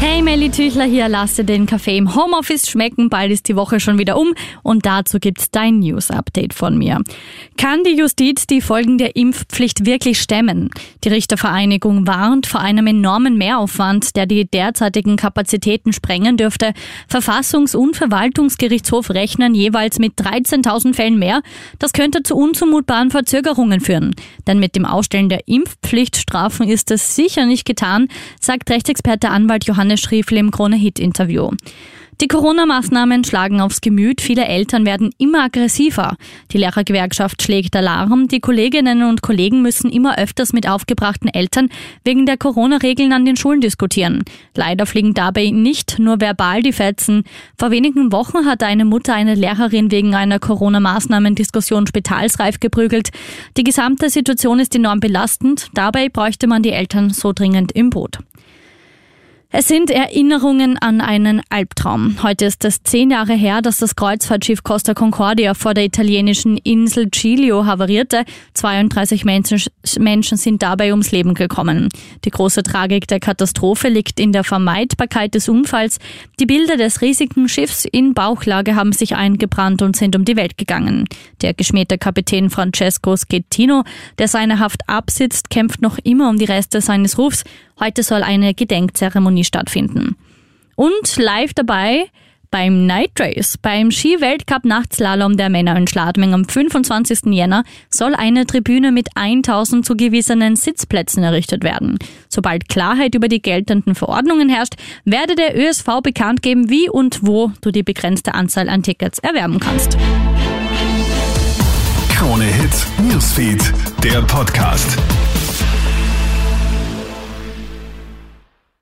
Hey, Melly Tüchler hier, lass dir den Kaffee im Homeoffice schmecken. Bald ist die Woche schon wieder um und dazu gibt's dein News-Update von mir. Kann die Justiz die Folgen der Impfpflicht wirklich stemmen? Die Richtervereinigung warnt vor einem enormen Mehraufwand, der die derzeitigen Kapazitäten sprengen dürfte. Verfassungs- und Verwaltungsgerichtshof rechnen jeweils mit 13.000 Fällen mehr. Das könnte zu unzumutbaren Verzögerungen führen. Denn mit dem Ausstellen der Impfpflichtstrafen ist es sicher nicht getan, sagt Rechtsexperte Anwalt Johannes Johannes Schriefl im Krone-Hit-Interview. Die Corona-Maßnahmen schlagen aufs Gemüt, viele Eltern werden immer aggressiver. Die Lehrergewerkschaft schlägt Alarm, die Kolleginnen und Kollegen müssen immer öfters mit aufgebrachten Eltern wegen der Corona-Regeln an den Schulen diskutieren. Leider fliegen dabei nicht nur verbal die Fetzen. Vor wenigen Wochen hat eine Mutter eine Lehrerin wegen einer Corona-Maßnahmen-Diskussion spitalsreif geprügelt. Die gesamte Situation ist enorm belastend, dabei bräuchte man die Eltern so dringend im Boot. Es sind Erinnerungen an einen Albtraum. Heute ist es zehn Jahre her, dass das Kreuzfahrtschiff Costa Concordia vor der italienischen Insel Giglio havarierte. 32 Menschen, sind dabei ums Leben gekommen. Die große Tragik der Katastrophe liegt in der Vermeidbarkeit des Unfalls. Die Bilder des riesigen Schiffs in Bauchlage haben sich eingebrannt und sind um die Welt gegangen. Der geschmähte Kapitän Francesco Schettino, der seine Haft absitzt, kämpft noch immer um die Reste seines Rufs. Heute soll eine Gedenkzeremonie stattfinden. Und live dabei beim Night Race, beim Ski-Weltcup Nachtslalom der Männer in Schladming am 25. Jänner soll eine Tribüne mit 1000 zugewiesenen Sitzplätzen errichtet werden. Sobald Klarheit über die geltenden Verordnungen herrscht, werde der ÖSV bekannt geben, wie und wo du die begrenzte Anzahl an Tickets erwerben kannst. Krone Hits, Newsfeed, der Podcast.